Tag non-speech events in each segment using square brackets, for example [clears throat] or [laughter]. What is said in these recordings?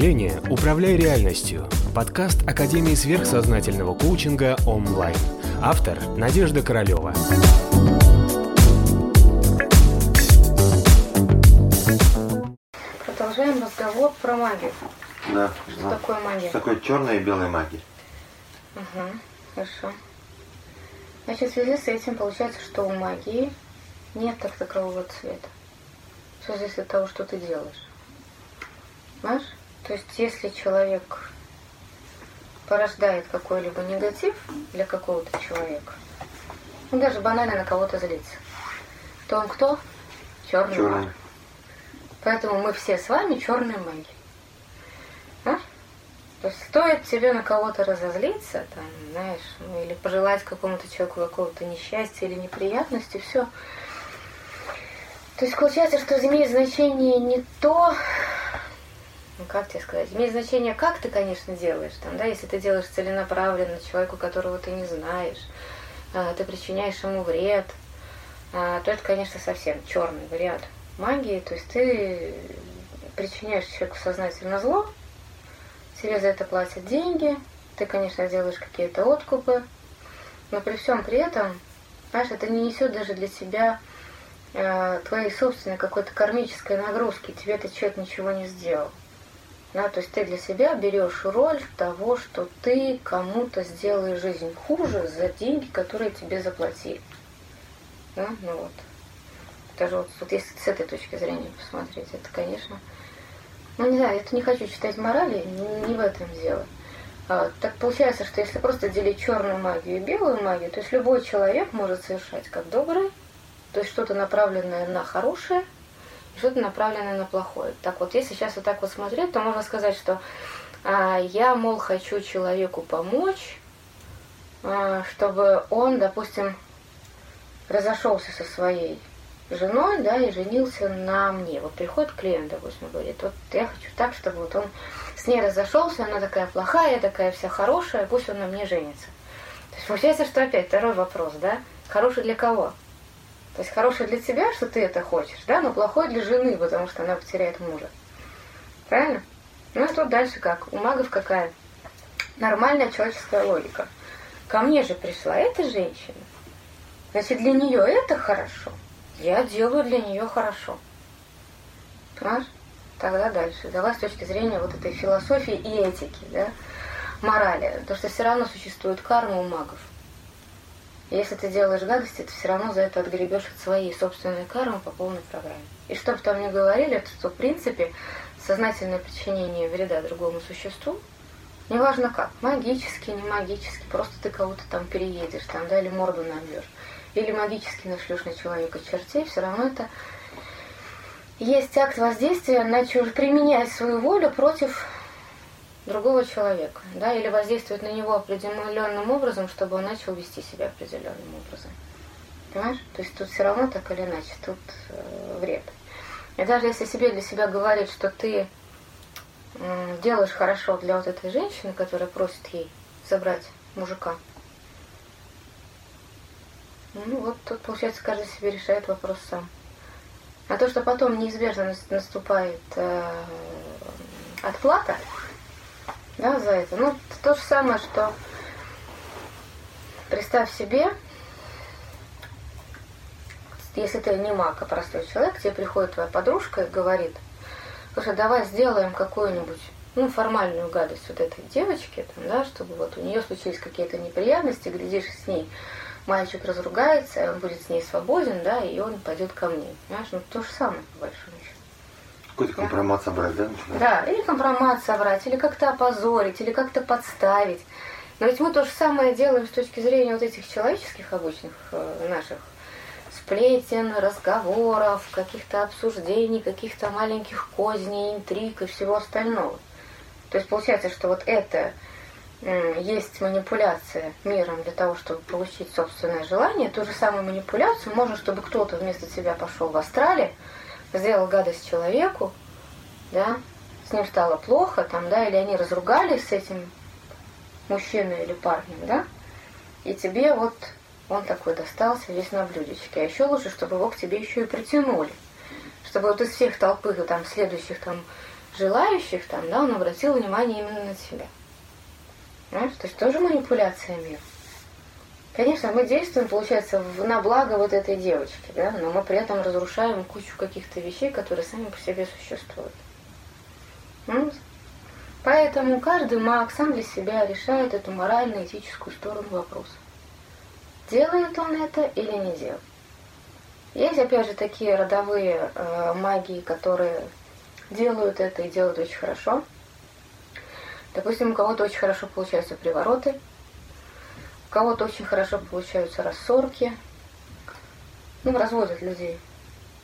мышления «Управляй реальностью» – подкаст Академии сверхсознательного коучинга онлайн. Автор – Надежда Королева. Продолжаем разговор про магию. Да. Что ну, такое магия? Что такое черная и белая магия? Ага, хорошо. Значит, в связи с этим получается, что у магии нет так такового цвета. Все зависит от того, что ты делаешь. Понимаешь? То есть, если человек порождает какой-либо негатив для какого-то человека, ну даже банально на кого-то злится, то он кто? Черный Черная. маг. Поэтому мы все с вами черные маги. Понимаешь? То есть стоит тебе на кого-то разозлиться, там, знаешь, ну, или пожелать какому-то человеку какого-то несчастья или неприятности, все. То есть получается, что имеет значение не то, ну как тебе сказать, имеет значение, как ты, конечно, делаешь, там, да, если ты делаешь целенаправленно человеку, которого ты не знаешь, а, ты причиняешь ему вред, а, то это, конечно, совсем черный вариант магии, то есть ты причиняешь человеку сознательно зло, тебе за это платят деньги, ты, конечно, делаешь какие-то откупы, но при всем при этом, знаешь, это не несет даже для тебя э, твоей собственной какой-то кармической нагрузки, тебе этот человек ничего не сделал. Да, то есть ты для себя берешь роль того, что ты кому-то сделаешь жизнь хуже за деньги, которые тебе заплатили. Да? Ну вот. Даже вот, вот если с этой точки зрения посмотреть, это, конечно, ну не знаю, это не хочу читать морали, не, не в этом дело. А, так получается, что если просто делить черную магию и белую магию, то есть любой человек может совершать как доброе, то есть что-то направленное на хорошее, что-то направленное на плохое. Так вот, если сейчас вот так вот смотреть, то можно сказать, что а, я, мол, хочу человеку помочь, а, чтобы он, допустим, разошелся со своей женой, да, и женился на мне. Вот приходит клиент, допустим, говорит, вот я хочу так, чтобы вот он с ней разошелся, она такая плохая, я такая вся хорошая, пусть он на мне женится. То есть получается, что опять второй вопрос, да, хороший для кого? То есть хороший для тебя, что ты это хочешь, да, но плохой для жены, потому что она потеряет мужа. Правильно? Ну и тут дальше как? У магов какая? Нормальная человеческая логика. Ко мне же пришла эта женщина. Значит, для нее это хорошо. Я делаю для нее хорошо. Понимаешь? Тогда дальше. Давай с точки зрения вот этой философии и этики, да, морали. Потому что все равно существует карма у магов. Если ты делаешь гадости, ты все равно за это отгребешь от своей собственной кармы по полной программе. И что бы там ни говорили, что в принципе сознательное причинение вреда другому существу, неважно как, магически, не магически, просто ты кого-то там переедешь, там, да, или морду набьешь, или магически нашлешь на человека чертей, все равно это есть акт воздействия на чуж... применять свою волю против другого человека, да, или воздействовать на него определенным образом, чтобы он начал вести себя определенным образом. Понимаешь? То есть тут все равно так или иначе, тут э, вред. И даже если себе для себя говорит, что ты э, делаешь хорошо для вот этой женщины, которая просит ей забрать мужика, ну вот тут, получается, каждый себе решает вопрос сам. А то, что потом неизбежно наступает э, отплата да, за это, ну, то же самое, что представь себе, если ты не маг, а простой человек, тебе приходит твоя подружка и говорит, слушай, давай сделаем какую-нибудь ну, формальную гадость вот этой девочке, там, да, чтобы вот у нее случились какие-то неприятности, глядишь с ней мальчик разругается, он будет с ней свободен, да, и он пойдет ко мне. Понимаешь, ну то же самое, по большому. Какой-то компромат собрать, да? Да, или компромат собрать, или как-то опозорить, или как-то подставить. Но ведь мы то же самое делаем с точки зрения вот этих человеческих обычных э, наших сплетен, разговоров, каких-то обсуждений, каких-то маленьких козней, интриг и всего остального. То есть получается, что вот это есть манипуляция миром для того, чтобы получить собственное желание, ту же самую манипуляцию можно, чтобы кто-то вместо тебя пошел в астрале, сделал гадость человеку, да, с ним стало плохо, там, да, или они разругались с этим мужчиной или парнем, да, и тебе вот он такой достался весь на блюдечке. А еще лучше, чтобы его к тебе еще и притянули. Чтобы вот из всех толпы там следующих там желающих, там, да, он обратил внимание именно на себя. Понимаешь? То есть тоже манипуляция мира. Конечно, мы действуем, получается, в, на благо вот этой девочки, да, но мы при этом разрушаем кучу каких-то вещей, которые сами по себе существуют. Ну, поэтому каждый маг сам для себя решает эту морально-этическую сторону вопроса. Делает он это или не делает. Есть, опять же, такие родовые э, магии, которые делают это и делают очень хорошо. Допустим, у кого-то очень хорошо получаются привороты, кого-то очень хорошо получаются рассорки, ну, разводят людей.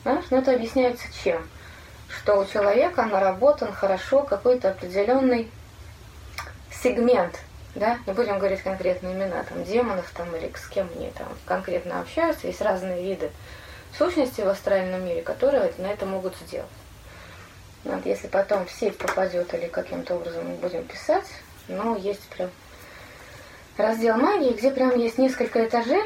Знаешь, но это объясняется чем? Что у человека наработан хорошо какой-то определенный сегмент, да, не будем говорить конкретные имена, там, демонов там или с кем они там конкретно общаются, есть разные виды сущности в астральном мире, которые на это могут сделать. Вот, если потом в сеть попадет или каким-то образом мы будем писать, но есть прям раздел магии, где прям есть несколько этажей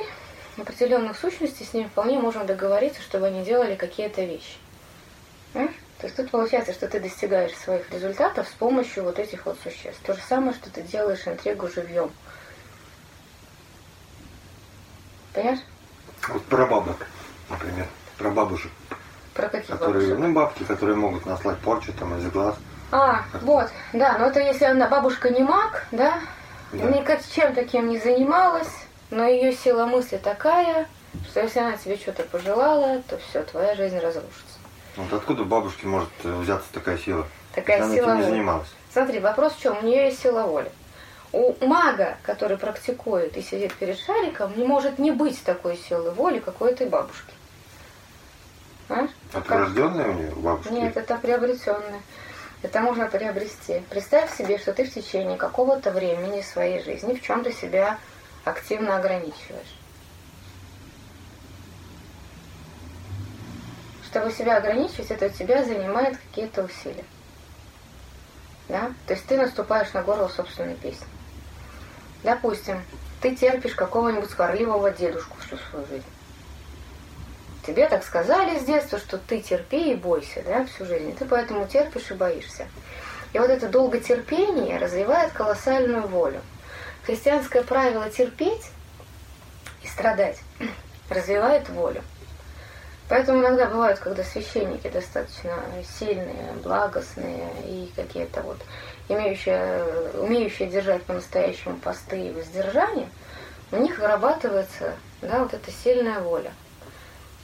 определенных сущностей, с ними вполне можем договориться, чтобы они делали какие-то вещи. А? То есть тут получается, что ты достигаешь своих результатов с помощью вот этих вот существ. То же самое, что ты делаешь интригу живьем. Понимаешь? Вот про бабок, например. Про бабушек. Про каких которые, бабушек? Ну, бабки, которые могут наслать порчу там из глаз. А, вот, да, но это если она бабушка не маг, да, Да. никак чем таким не занималась, но ее сила мысли такая, что если она тебе что-то пожелала, то все, твоя жизнь разрушится. Вот откуда у бабушки может э, взяться такая сила? Такая она сила этим не занималась. Смотри, вопрос в чем? У нее есть сила воли. У мага, который практикует и сидит перед шариком, не может не быть такой силы воли, как у этой бабушки. А? А Как? прирожденная у нее, у бабушки? Нет, это приобретенное. Это можно приобрести. Представь себе, что ты в течение какого-то времени своей жизни в чем-то себя активно ограничиваешь. Чтобы себя ограничивать, это у тебя занимает какие-то усилия. Да? То есть ты наступаешь на горло собственной песни. Допустим, ты терпишь какого-нибудь сварливого дедушку всю свою жизнь. Тебе так сказали с детства, что ты терпи и бойся, да, всю жизнь. Ты поэтому терпишь и боишься. И вот это долготерпение развивает колоссальную волю. Христианское правило терпеть и страдать [clears throat] развивает волю. Поэтому иногда бывают, когда священники достаточно сильные, благостные и какие-то вот имеющие, умеющие держать по-настоящему посты и воздержание, у них вырабатывается да, вот эта сильная воля.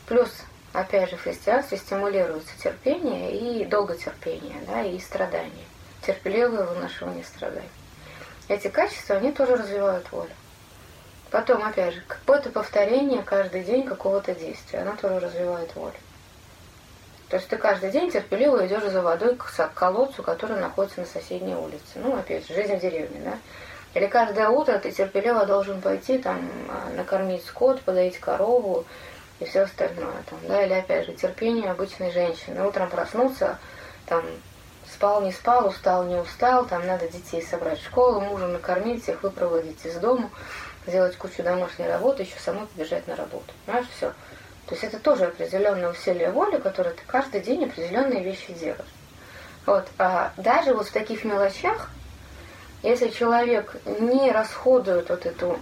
Плюс, опять же, в христианстве стимулируется терпение и долготерпение, да, и страдание. Терпеливое выношивание страданий. Эти качества, они тоже развивают волю. Потом, опять же, какое-то повторение каждый день какого-то действия, оно тоже развивает волю. То есть ты каждый день терпеливо идешь за водой к колодцу, который находится на соседней улице. Ну, опять же, жизнь в деревне, да? Или каждое утро ты терпеливо должен пойти там а, накормить скот, подоить корову и все остальное. Там, да? Или опять же, терпение обычной женщины. Утром проснуться, там, спал, не спал, устал, не устал, там надо детей собрать в школу, мужа накормить, всех выпроводить из дома, сделать кучу домашней работы, еще самой побежать на работу. Понимаешь, все. То есть это тоже определенное усилие воли, которое ты каждый день определенные вещи делаешь. Вот. А даже вот в таких мелочах, если человек не расходует вот эту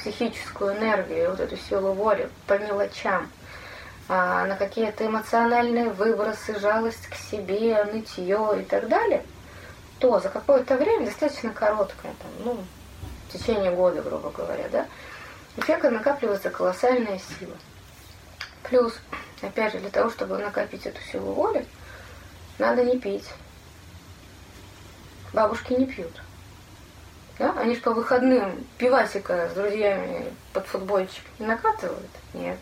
психическую энергию, вот эту силу воли по мелочам, а, на какие-то эмоциональные выбросы, жалость к себе, нытье и так далее, то за какое-то время, достаточно короткое, там, ну, в течение года, грубо говоря, да, у человека накапливается колоссальная сила. Плюс, опять же, для того, чтобы накопить эту силу воли, надо не пить. Бабушки не пьют. Да? Они же по выходным пивасика с друзьями под футбольчик не накатывают? Нет.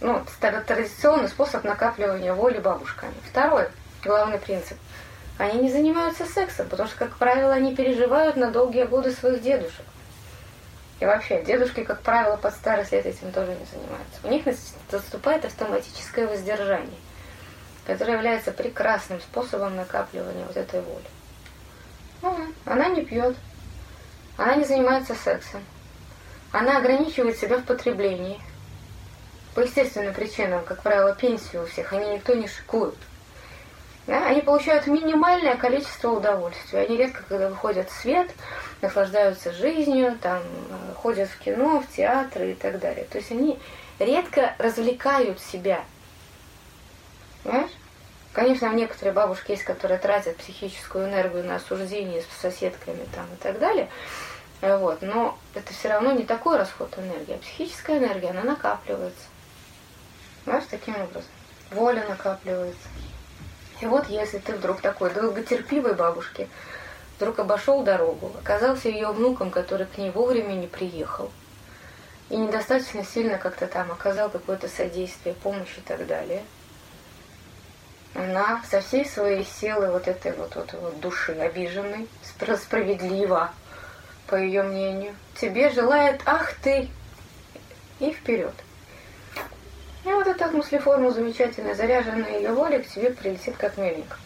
Ну, это традиционный способ накапливания воли бабушками. Второй, главный принцип. Они не занимаются сексом, потому что, как правило, они переживают на долгие годы своих дедушек. И вообще, дедушки, как правило, под старость лет этим тоже не занимаются. У них наступает автоматическое воздержание, которое является прекрасным способом накапливания вот этой воли. Она не пьет, она не занимается сексом, она ограничивает себя в потреблении. По естественным причинам, как правило, пенсию у всех, они никто не шикуют. Да? Они получают минимальное количество удовольствия. Они редко, когда выходят в свет, наслаждаются жизнью, там, ходят в кино, в театры и так далее. То есть они редко развлекают себя. Понимаешь? Конечно, некоторые бабушки есть, которые тратят психическую энергию на осуждение с соседками там, и так далее. Вот. Но это все равно не такой расход энергии. А психическая энергия, она накапливается. Понимаешь, таким образом. Воля накапливается. И вот если ты вдруг такой долготерпивой бабушки, вдруг обошел дорогу, оказался ее внуком, который к ней вовремя не приехал, и недостаточно сильно как-то там оказал какое-то содействие, помощь и так далее, она со всей своей силы вот этой вот, вот, вот души обиженной, справедливо, по ее мнению, тебе желает «ах ты!» и вперед. И вот эта мыслеформа замечательная, заряженная ее волей к тебе прилетит как миленько.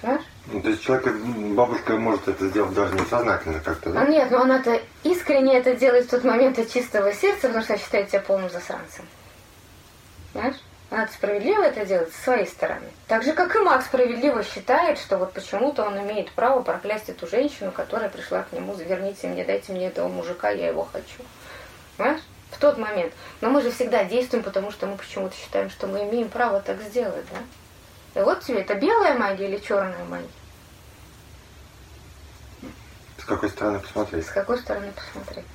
Понимаешь? Ну, то есть человек, бабушка может это сделать даже несознательно как-то, да? А нет, но она-то искренне это делает в тот момент от чистого сердца, потому что считает тебя полным засранцем. Понимаешь? Она справедливо это делает с своей стороны. Так же, как и Макс справедливо считает, что вот почему-то он имеет право проклясть эту женщину, которая пришла к нему, заверните мне, дайте мне этого мужика, я его хочу. Понимаешь? в тот момент. Но мы же всегда действуем, потому что мы почему-то считаем, что мы имеем право так сделать, да? И вот тебе это белая магия или черная магия? С какой стороны посмотреть? С какой стороны посмотреть?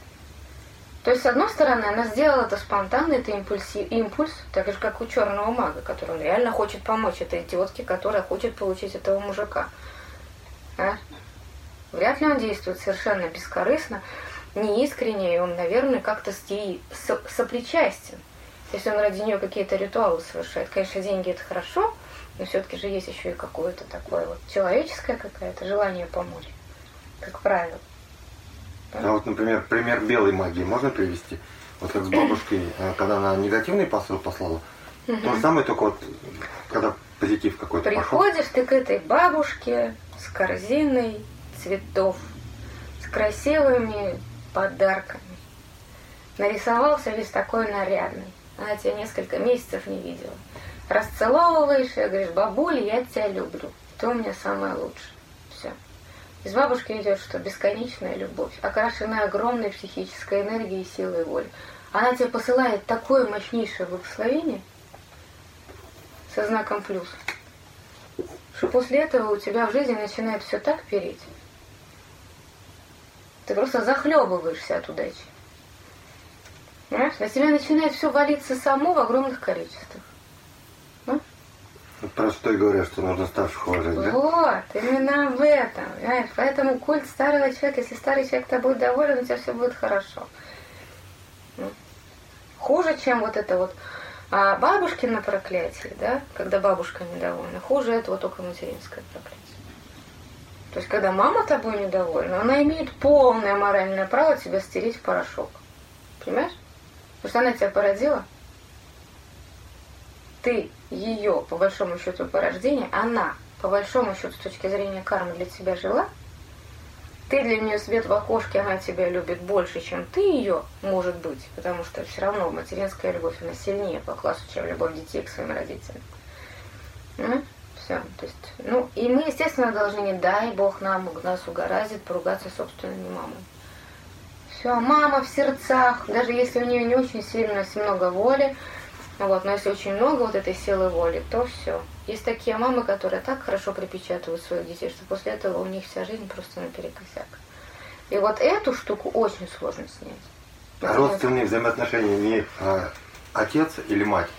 То есть, с одной стороны, она сделала это спонтанно, это импульси, импульс, так же, как у черного мага, который он реально хочет помочь этой идиотке, которая хочет получить этого мужика. А? Вряд ли он действует совершенно бескорыстно неискренне, и он, наверное, как-то с со сопричастен. Если он ради нее какие-то ритуалы совершает. Конечно, деньги это хорошо, но все-таки же есть еще и какое-то такое вот человеческое какое-то желание помочь, как правило. А вот, например, пример белой магии можно привести? Вот как с бабушкой, э, когда она негативный посыл послала, то же самое, только вот когда позитив какой-то Приходишь пошел. ты к этой бабушке с корзиной цветов, с красивыми подарками. Нарисовался весь такой нарядный. Она тебя несколько месяцев не видела. Расцеловываешь и говоришь, бабуля, я тебя люблю. Ты у меня самая лучшая. Из бабушки идет что? Бесконечная любовь, окрашенная огромной психической энергией, силой воли. Она тебе посылает такое мощнейшее благословение со знаком плюс, что после этого у тебя в жизни начинает все так переть, ты просто захлебываешься от удачи. Понимаешь? На тебя начинает все валиться само в огромных количествах. Ну? Про что и говорят, что нужно старших уважать, да? Вот, именно об этом. Понимаешь? Поэтому культ старого человека, если старый человек тобой доволен, у тебя все будет хорошо. Ну. Хуже, чем вот это вот а бабушкино проклятие, да, когда бабушка недовольна, хуже этого только материнское проклятие. То есть, когда мама тобой недовольна, она имеет полное моральное право тебя стереть в порошок. Понимаешь? Потому что она тебя породила. Ты ее, по большому счету, по рождению, она, по большому счету, с точки зрения кармы, для тебя жила. Ты для нее свет в окошке, она тебя любит больше, чем ты ее, может быть, потому что все равно материнская любовь, она сильнее по классу, чем любовь детей к своим родителям все. То есть, ну, и мы, естественно, должны, не дай Бог нам, нас угораздит поругаться собственными мамами. Все, мама в сердцах, даже если у нее не очень сильно, если много воли, вот, но если очень много вот этой силы воли, то все. Есть такие мамы, которые так хорошо припечатывают своих детей, что после этого у них вся жизнь просто наперекосяк. И вот эту штуку очень сложно снять. А родственные взаимоотношения не а, отец или мать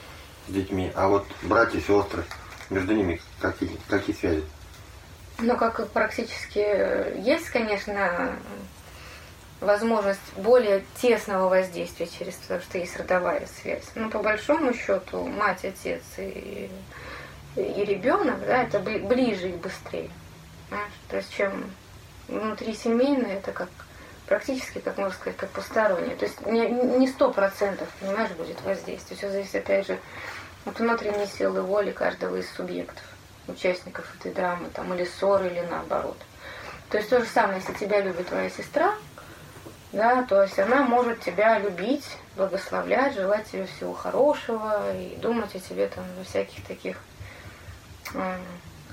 с детьми, а вот братья, сестры между ними какие, какие связи? Ну, как практически э, есть, конечно, возможность более тесного воздействия через то, что есть родовая связь. Но по большому счету мать, отец и, и ребенок, да, это ближе и быстрее. Понимаешь? То есть чем внутри семейное, это как практически, как можно сказать, как постороннее. То есть не сто процентов, понимаешь, будет воздействие. Все зависит, опять же, от внутренней силы воли каждого из субъектов, участников этой драмы, там, или ссоры, или наоборот. То есть то же самое, если тебя любит твоя сестра, да, то есть она может тебя любить, благословлять, желать тебе всего хорошего и думать о тебе там во всяких таких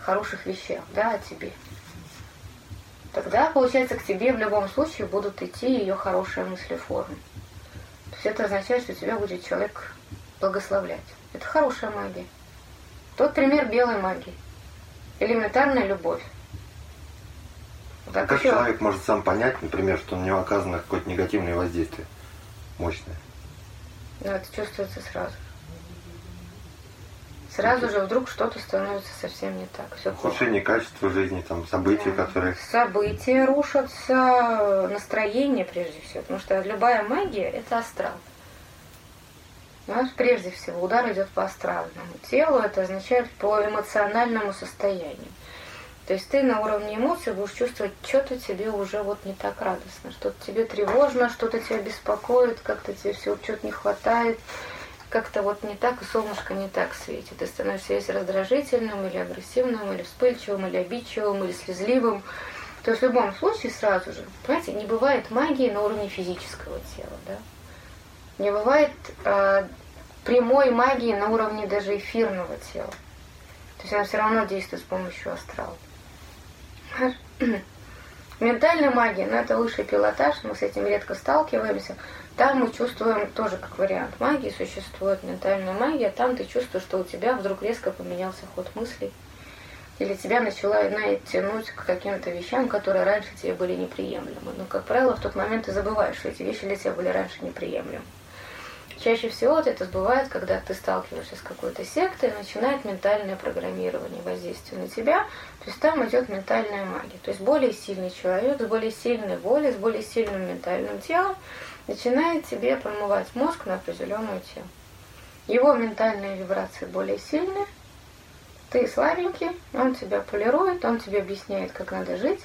хороших вещах, да, о тебе. Тогда, получается, к тебе в любом случае будут идти ее хорошие мысли формы. То есть это означает, что тебя будет человек благословлять. Это хорошая магия. Тот пример белой магии. Элементарная любовь. А как еще... человек может сам понять, например, что на него оказано какое-то негативное воздействие мощное? Ну, это чувствуется сразу. Сразу же вдруг что-то становится совсем не так. Все Ухудшение качества жизни, там, события, да. которые... События рушатся, настроение прежде всего. Потому что любая магия – это астрал. Знаешь, прежде всего, удар идет по астральному телу, это означает по эмоциональному состоянию. То есть ты на уровне эмоций будешь чувствовать, что-то тебе уже вот не так радостно, что-то тебе тревожно, что-то тебя беспокоит, как-то тебе всего чего-то не хватает, как-то вот не так, и солнышко не так светит. Ты становишься весь раздражительным, или агрессивным, или вспыльчивым, или обидчивым, или слезливым. То есть в любом случае сразу же, понимаете, не бывает магии на уровне физического тела, да? Не бывает э, прямой магии на уровне даже эфирного тела. То есть она все равно действует с помощью астрала. [coughs] Ментальная магия, ну это высший пилотаж, мы с этим редко сталкиваемся. Там мы чувствуем тоже как вариант магии, существует ментальная магия, там ты чувствуешь, что у тебя вдруг резко поменялся ход мыслей. Или тебя начала тянуть к каким-то вещам, которые раньше тебе были неприемлемы. Но, как правило, в тот момент ты забываешь, что эти вещи для тебя были раньше неприемлемы. Чаще всего это сбывает, когда ты сталкиваешься с какой-то сектой, начинает ментальное программирование воздействия на тебя, то есть там идет ментальная магия. То есть более сильный человек с более сильной волей, с более сильным ментальным телом начинает тебе промывать мозг на определенную тему. Его ментальные вибрации более сильные, ты слабенький, он тебя полирует, он тебе объясняет, как надо жить.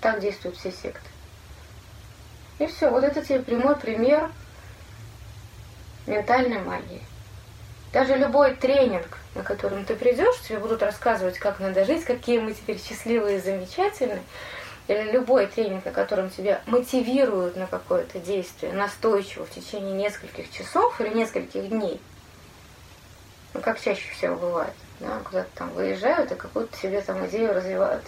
Так действуют все секты. И все, вот это тебе прямой пример ментальной магии. Даже любой тренинг, на котором ты придешь, тебе будут рассказывать, как надо жить, какие мы теперь счастливые и замечательные. Или любой тренинг, на котором тебя мотивируют на какое-то действие настойчиво в течение нескольких часов или нескольких дней. Ну, как чаще всего бывает. Да, куда-то там выезжают и какую-то себе там идею развивают.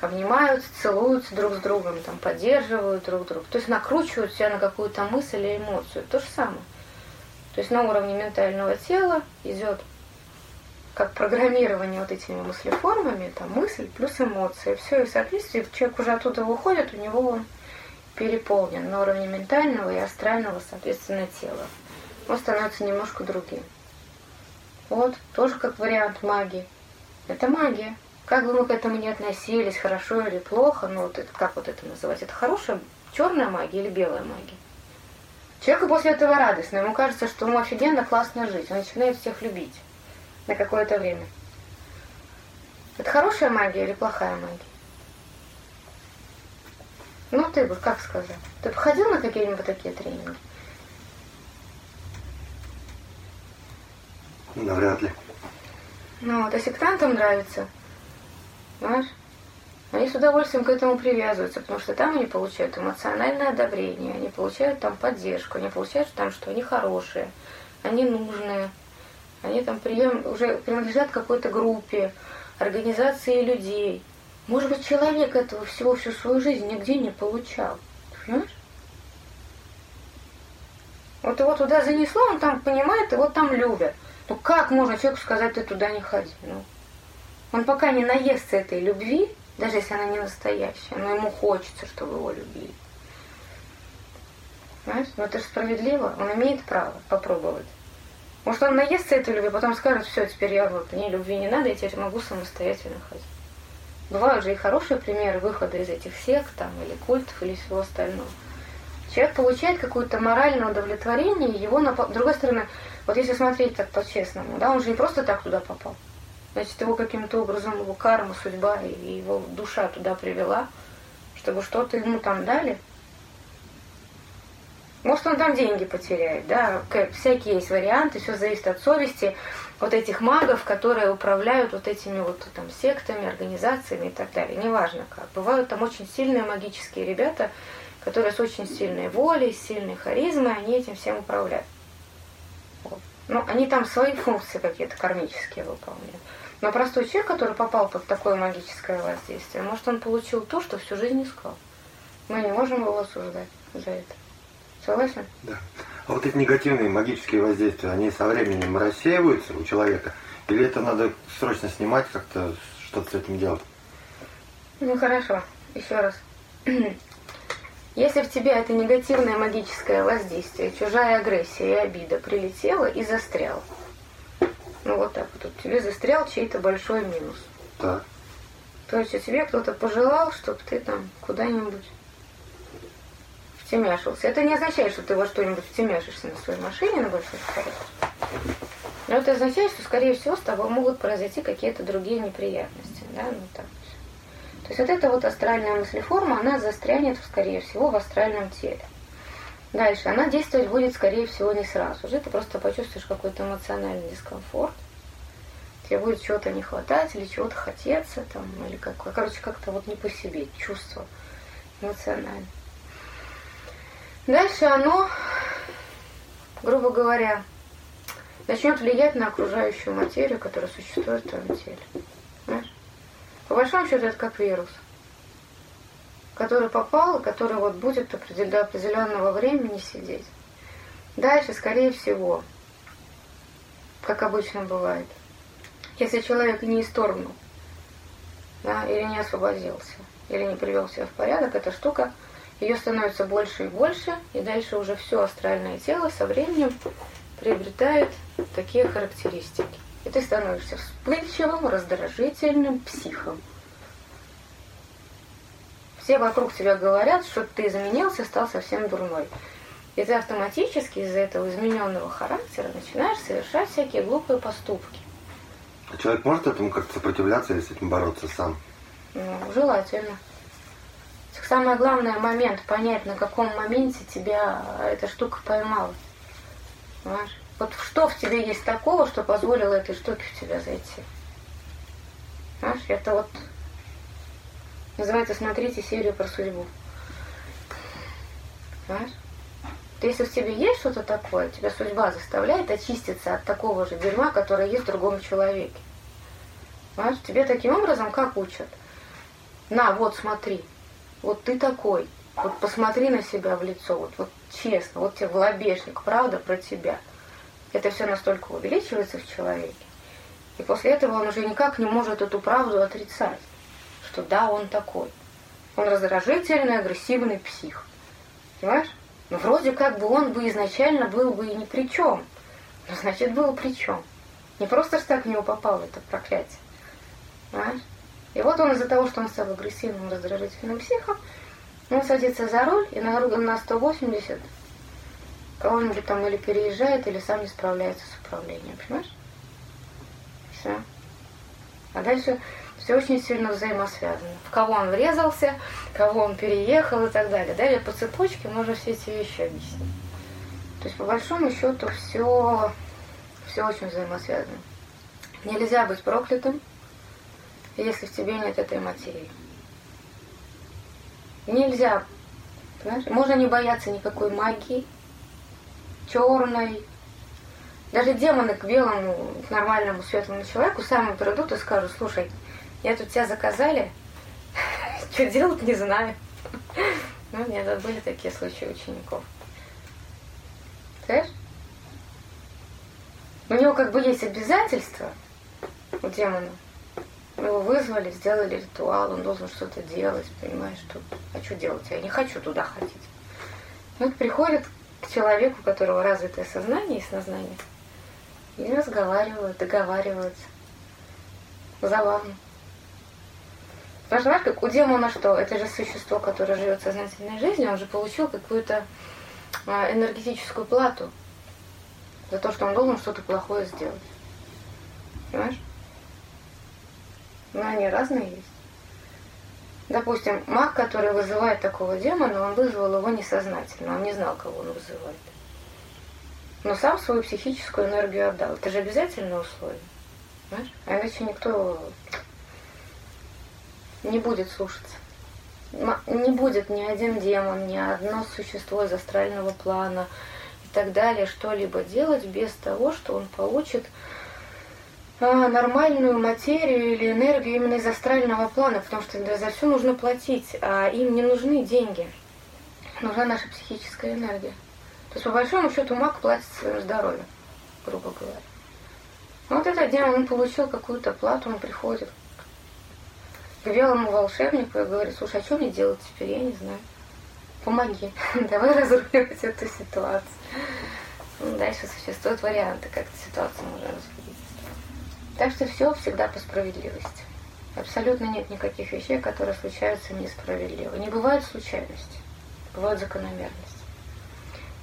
Обнимаются, целуются друг с другом, там, поддерживают друг друга. То есть накручивают себя на какую-то мысль или эмоцию. То же самое. То есть на уровне ментального тела идет как программирование вот этими мыслеформами, там мысль плюс эмоции. Все, и в соответствии человек уже оттуда выходит, у него он переполнен на уровне ментального и астрального, соответственно, тела. Он становится немножко другим. Вот, тоже как вариант магии. Это магия. Как бы мы к этому не относились, хорошо или плохо, ну вот это, как вот это называть? Это хорошая черная магия или белая магия? Человеку после этого радостно, ему кажется, что ему офигенно классно жить, он начинает всех любить на какое-то время. Это хорошая магия или плохая магия? Ну, ты бы как сказал? Ты походил на какие-нибудь такие тренинги? Навряд ли. Ну, вот, а сектантам нравится. Знаешь? Они с удовольствием к этому привязываются, потому что там они получают эмоциональное одобрение, они получают там поддержку, они получают там, что они хорошие, они нужные, они там прием, уже принадлежат какой-то группе, организации людей. Может быть, человек этого всего всю свою жизнь нигде не получал. Понимаешь? Вот его туда занесло, он там понимает, его там любят. Ну как можно человеку сказать, ты туда не ходи? Ну, он пока не наестся этой любви, даже если она не настоящая, но ему хочется, чтобы его любили. Понимаешь? Но это же справедливо, он имеет право попробовать. Может, он наестся этой любви, потом скажет, все, теперь я вот, мне любви не надо, я теперь могу самостоятельно ходить. Бывают же и хорошие примеры выхода из этих сект там, или культов, или всего остального. Человек получает какое-то моральное удовлетворение, его, на... с другой стороны, вот если смотреть так по-честному, да, он же не просто так туда попал. Значит, его каким-то образом, его карма, судьба и его душа туда привела, чтобы что-то ему там дали. Может, он там деньги потеряет, да, всякие есть варианты, все зависит от совести вот этих магов, которые управляют вот этими вот там сектами, организациями и так далее, неважно как. Бывают там очень сильные магические ребята, которые с очень сильной волей, с сильной харизмой, они этим всем управляют. Вот. Ну, они там свои функции какие-то кармические выполняют. Но простой человек, который попал под такое магическое воздействие, может, он получил то, что всю жизнь искал. Мы не можем его осуждать за это. Согласен? Да. А вот эти негативные магические воздействия, они со временем рассеиваются у человека? Или это надо срочно снимать, как-то что-то с этим делать? Ну хорошо, еще раз. [clears throat] Если в тебя это негативное магическое воздействие, чужая агрессия и обида прилетела и застряла, ну вот так вот, тебе застрял чей-то большой минус. Так. То есть тебе кто-то пожелал, чтобы ты там куда-нибудь втемяшился. Это не означает, что ты во что-нибудь втемяшишься на своей машине на большой скорости. Но это означает, что, скорее всего, с тобой могут произойти какие-то другие неприятности. Да? Ну, так. То есть вот эта вот астральная мыслеформа, она застрянет, скорее всего, в астральном теле. Дальше. Она действовать будет, скорее всего, не сразу же. Ты просто почувствуешь какой-то эмоциональный дискомфорт. Тебе будет чего-то не хватать или чего-то хотеться, там, или как, короче, как-то вот не по себе, чувство эмоциональное. Дальше оно, грубо говоря, начнет влиять на окружающую материю, которая существует в твоем теле. Понимаешь? По большому счету это как вирус который попал и который вот будет до определенного времени сидеть. Дальше, скорее всего, как обычно бывает, если человек не исторгнул, да, или не освободился, или не привел себя в порядок, эта штука, ее становится больше и больше, и дальше уже все астральное тело со временем приобретает такие характеристики. И ты становишься вспыльчивым, раздражительным психом. Все вокруг тебя говорят, что ты изменился, стал совсем дурной. И ты автоматически из-за этого измененного характера начинаешь совершать всякие глупые поступки. А человек может этому как-то сопротивляться или с этим бороться сам? Ну, желательно. Самое главное момент понять, на каком моменте тебя эта штука поймала. Понимаешь? Вот что в тебе есть такого, что позволило этой штуке в тебя зайти? Понимаешь? Это вот Называется «Смотрите серию про судьбу». Понимаешь? То если в тебе есть что-то такое, тебя судьба заставляет очиститься от такого же дерьма, которое есть в другом человеке. Понимаешь? Тебе таким образом как учат? На, вот смотри, вот ты такой, вот посмотри на себя в лицо, вот, вот честно, вот тебе лобешник, правда про тебя. Это все настолько увеличивается в человеке. И после этого он уже никак не может эту правду отрицать что да, он такой. Он раздражительный, агрессивный псих. Понимаешь? Ну, вроде как бы он бы изначально был бы и ни при чем. Но значит, был при чем. Не просто ж так в него попало это проклятие. Понимаешь? И вот он из-за того, что он стал агрессивным, раздражительным психом, он садится за руль и на, на 180 кого-нибудь там или переезжает, или сам не справляется с управлением. Понимаешь? Все. А дальше все очень сильно взаимосвязано. В кого он врезался, кого он переехал и так далее. Далее по цепочке можно все эти вещи объяснить. То есть по большому счету все, все очень взаимосвязано. Нельзя быть проклятым, если в тебе нет этой материи. Нельзя, понимаешь? Можно не бояться никакой магии, черной. Даже демоны к белому, к нормальному светлому человеку сами придут и скажут, слушай, я тут тебя заказали, [laughs] что делать не знаю. Ну, нет, были такие случаи учеников. Знаешь? У него как бы есть обязательства у демона. Его вызвали, сделали ритуал, он должен что-то делать, понимаешь, что... А что делать? Я не хочу туда ходить. Вот приходит к человеку, у которого развитое сознание и сознание, и разговаривают, договариваются. Забавно. Что, как у демона что? Это же существо, которое живет сознательной жизнью, он же получил какую-то а, энергетическую плату за то, что он должен что-то плохое сделать. Понимаешь? Но они разные есть. Допустим, маг, который вызывает такого демона, он вызвал его несознательно, он не знал, кого он вызывает. Но сам свою психическую энергию отдал. Это же обязательное условие. Понимаешь? А иначе никто не будет слушаться. Не будет ни один демон, ни одно существо из астрального плана и так далее что-либо делать без того, что он получит а, нормальную материю или энергию именно из астрального плана, потому что за все нужно платить, а им не нужны деньги. Нужна наша психическая энергия. То есть, по большому счету, маг платит своим здоровьем, грубо говоря. Вот этот день он получил какую-то плату, он приходит белому волшебнику и говорит, слушай, а что мне делать теперь, я не знаю. Помоги, [laughs] давай разруливать эту ситуацию. Ну, дальше существуют варианты, как эту ситуацию можно разрулить. Так что все всегда по справедливости. Абсолютно нет никаких вещей, которые случаются несправедливо. Не бывает случайности, бывают закономерности.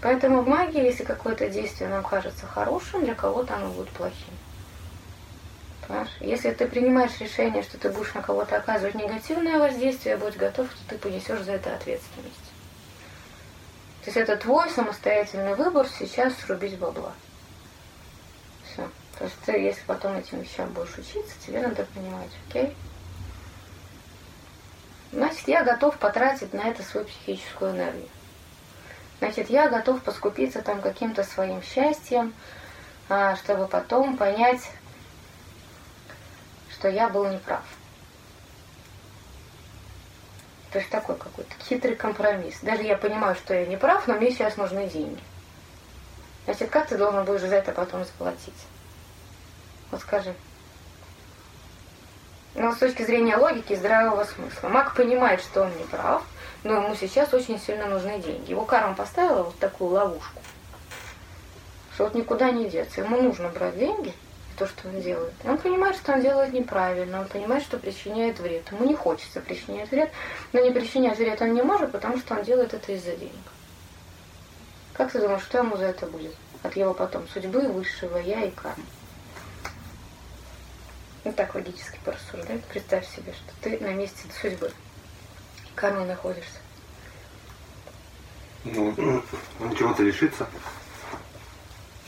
Поэтому в магии, если какое-то действие нам кажется хорошим, для кого-то оно будет плохим. Понимаешь? Если ты принимаешь решение, что ты будешь на кого-то оказывать негативное воздействие, будь готов, что ты понесешь за это ответственность. То есть это твой самостоятельный выбор сейчас срубить бабла. Все. То есть ты, если потом этим вещам будешь учиться, тебе надо понимать, окей? Значит, я готов потратить на это свою психическую энергию. Значит, я готов поскупиться там каким-то своим счастьем, а, чтобы потом понять, что я был неправ. То есть такой какой-то хитрый компромисс. Даже я понимаю, что я не прав, но мне сейчас нужны деньги. Значит, как ты должен будешь за это потом заплатить? Вот скажи. Но с точки зрения логики и здравого смысла. Маг понимает, что он не прав, но ему сейчас очень сильно нужны деньги. Его карма поставила вот такую ловушку, что вот никуда не деться. Ему нужно брать деньги – то, что он делает. Он понимает, что он делает неправильно, он понимает, что причиняет вред. Ему не хочется причинять вред, но не причинять вред он не может, потому что он делает это из-за денег. Как ты думаешь, что ему за это будет? От его потом судьбы, высшего я и кармы. Вот так логически порассуждать. Представь себе, что ты на месте судьбы. Кармы находишься. Ну, [clears throat] он чего-то лишится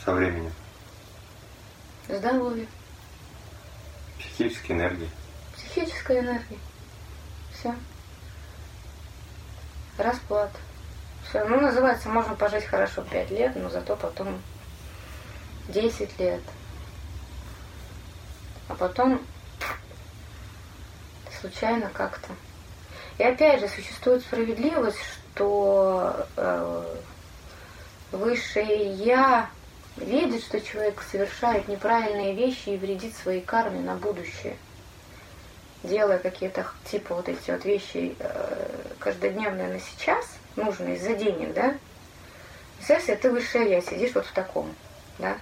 со временем. Здоровье. Психической энергии. Психической энергии. Все. Расплата. Все. Ну, называется, можно пожить хорошо 5 лет, но зато потом 10 лет. А потом случайно как-то. И опять же, существует справедливость, что э, высшее я видит, что человек совершает неправильные вещи и вредит своей карме на будущее, делая какие-то типа вот эти вот вещи э, каждодневные на сейчас, нужные из-за денег, да? Представляешь, ты высшее я, сидишь вот в таком, да?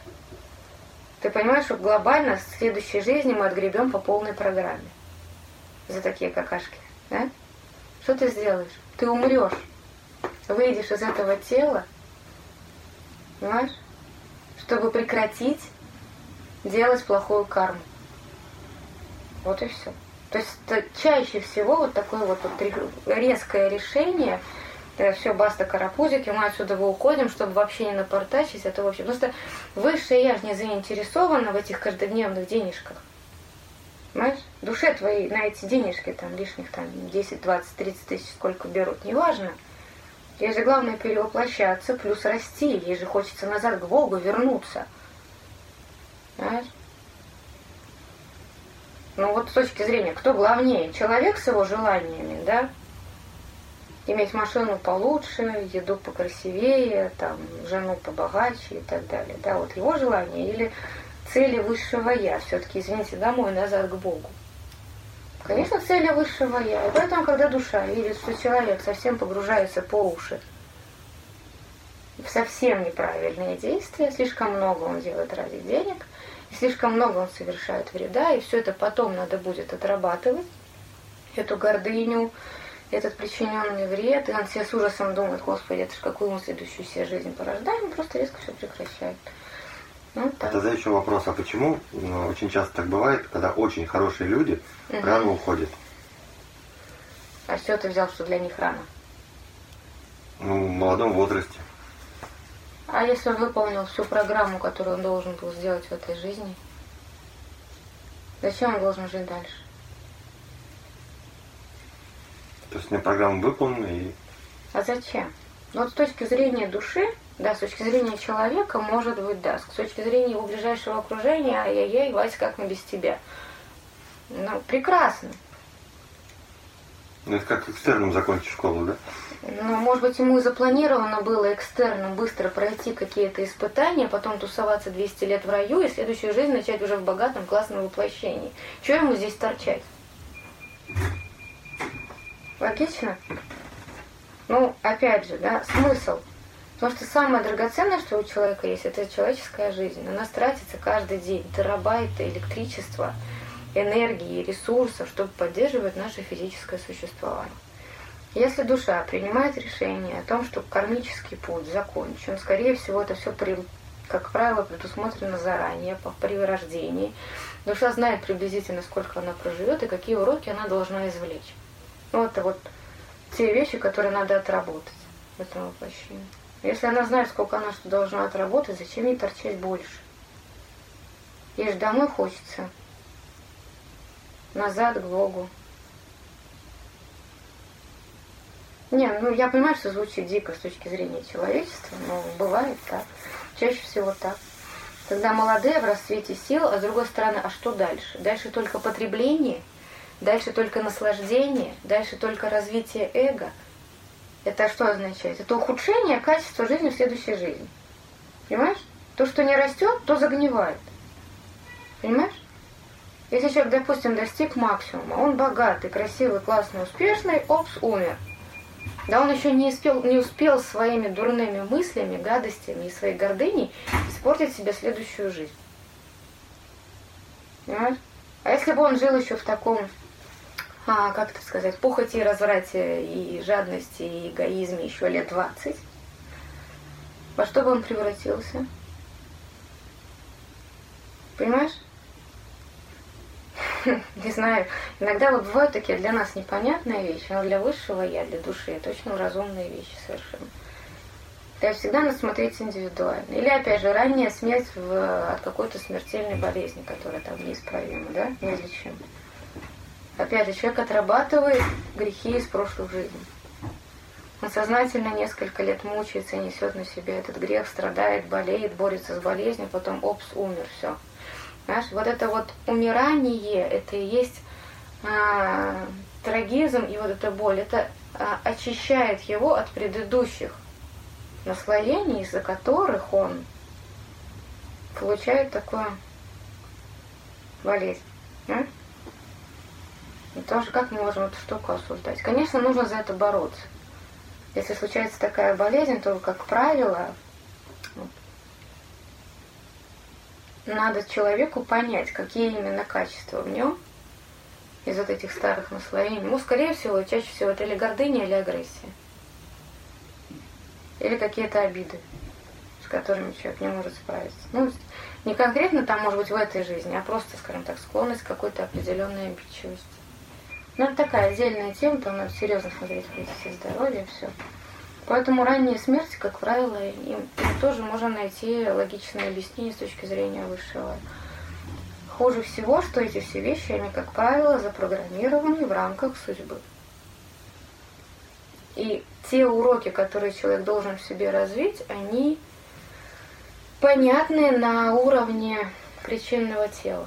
Ты понимаешь, что глобально в следующей жизни мы отгребем по полной программе за такие какашки, да? Что ты сделаешь? Ты умрешь, выйдешь из этого тела, понимаешь? Чтобы прекратить делать плохую карму. Вот и все. То есть это чаще всего вот такое вот, вот резкое решение, все, баста карапузики, мы отсюда вы уходим, чтобы вообще не напортачить, это вообще. Просто высшее я же не заинтересована в этих каждодневных денежках. Понимаешь? Душе твоей на эти денежки, там, лишних там 10, 20, 30 тысяч, сколько берут, неважно. Ей же главное перевоплощаться, плюс расти. Ей же хочется назад к Богу вернуться. Знаешь? Ну вот с точки зрения, кто главнее? Человек с его желаниями, да? Иметь машину получше, еду покрасивее, там, жену побогаче и так далее. Да, вот его желание или цели высшего я. Все-таки, извините, домой, назад к Богу. Конечно, цели высшего я. И поэтому, когда душа видит, что человек совсем погружается по уши в совсем неправильные действия, слишком много он делает ради денег, и слишком много он совершает вреда, и все это потом надо будет отрабатывать, эту гордыню, этот причиненный вред, и он все с ужасом думает, господи, это же какую мы следующую себе жизнь порождаем, просто резко все прекращает. Ну, так. Тогда еще вопрос, а почему ну, очень часто так бывает, когда очень хорошие люди угу. рано уходят? А что ты взял, что для них рано? Ну, в молодом возрасте. А если он выполнил всю программу, которую он должен был сделать в этой жизни? Зачем он должен жить дальше? То есть у меня программа выполнена и... А зачем? Ну, вот с точки зрения души, Да, с точки зрения человека, может быть, да. С точки зрения его ближайшего окружения, ай-яй-яй, Вася, как мы без тебя. Ну, прекрасно. Ну, это как экстерном закончить школу, да? Ну, может быть, ему и запланировано было экстерном быстро пройти какие-то испытания, потом тусоваться 200 лет в раю и следующую жизнь начать уже в богатом классном воплощении. Чего ему здесь торчать? Логично? Ну, опять же, да, смысл. Потому что самое драгоценное, что у человека есть, это человеческая жизнь. У нас тратится каждый день терабайты электричества, энергии, ресурсов, чтобы поддерживать наше физическое существование. Если душа принимает решение о том, что кармический путь закончен, скорее всего, это все, как правило, предусмотрено заранее, при рождении. Душа знает приблизительно, сколько она проживет и какие уроки она должна извлечь. Ну, это вот те вещи, которые надо отработать в этом воплощении. Если она знает, сколько она что должна отработать, зачем ей торчать больше? Ей же домой хочется. Назад к Богу. Не, ну я понимаю, что звучит дико с точки зрения человечества, но бывает так. Чаще всего так. Когда молодые в расцвете сил, а с другой стороны, а что дальше? Дальше только потребление, дальше только наслаждение, дальше только развитие эго. Это что означает? Это ухудшение качества жизни в следующей жизни. Понимаешь? То, что не растет, то загнивает. Понимаешь? Если человек, допустим, достиг максимума, он богатый, красивый, классный, успешный, опс, умер – да он еще не успел, не успел своими дурными мыслями, гадостями и своей гордыней испортить себе следующую жизнь. Понимаешь? А если бы он жил еще в таком, а, как это сказать, похоти, разврате и жадности и эгоизме еще лет 20, во что бы он превратился? Понимаешь? [laughs] не знаю, иногда вот бывают такие для нас непонятные вещи, но для высшего я, для души, это очень разумные вещи совершенно. То есть всегда надо смотреть индивидуально. Или, опять же, ранняя смерть в, от какой-то смертельной болезни, которая там неисправима, да, неизлечима. Опять же, человек отрабатывает грехи из прошлых жизней. Он сознательно несколько лет мучается, несет на себе этот грех, страдает, болеет, борется с болезнью, потом опс, умер, все. Знаешь, вот это вот умирание, это и есть а, трагизм и вот эта боль, это а, очищает его от предыдущих наслоений, из-за которых он получает такую болезнь. Да? И тоже как мы можем эту штуку осуждать? Конечно, нужно за это бороться. Если случается такая болезнь, то, как правило, надо человеку понять, какие именно качества в нем из вот этих старых наслоений. Ну, скорее всего, чаще всего это или гордыня, или агрессия. Или какие-то обиды, с которыми человек не может справиться. Ну, не конкретно там, может быть, в этой жизни, а просто, скажем так, склонность к какой-то определенной обидчивости. Ну, это такая отдельная тема, там надо серьезно смотреть все здоровье, все. Поэтому ранняя смерть, как правило, им, им тоже можно найти логичное объяснение с точки зрения высшего. Хуже всего, что эти все вещи, они, как правило, запрограммированы в рамках судьбы. И те уроки, которые человек должен в себе развить, они понятны на уровне причинного тела.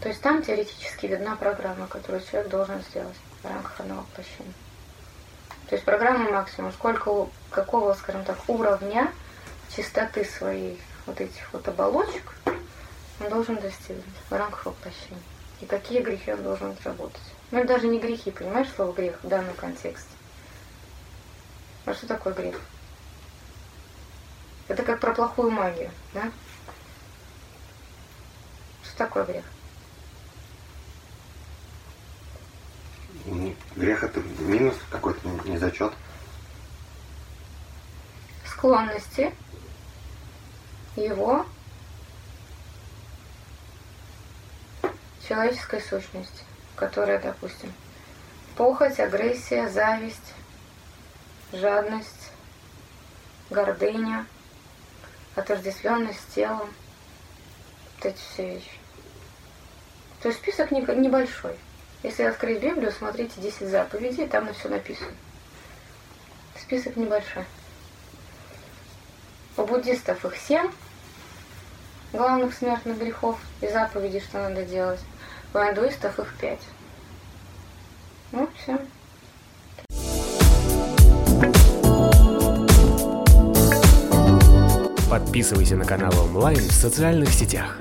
То есть там теоретически видна программа, которую человек должен сделать в рамках одного воплощения. То есть программа максимум, сколько, какого, скажем так, уровня чистоты своей вот этих вот оболочек он должен достигнуть в рамках воплощения. И какие грехи он должен отработать. Ну, это даже не грехи, понимаешь, слово грех в данном контексте. А что такое грех? Это как про плохую магию, да? Что такое грех? Грех это минус какой-то, не зачет. Склонности его человеческой сущности, которая, допустим, похоть, агрессия, зависть, жадность, гордыня, отождествленность с телом, вот эти все вещи. То есть список небольшой. Если открыть Библию, смотрите 10 заповедей, там на все написано. Список небольшой. У буддистов их семь главных смертных грехов и заповедей, что надо делать. У индуистов их пять. Ну, все. Подписывайся на канал онлайн в социальных сетях.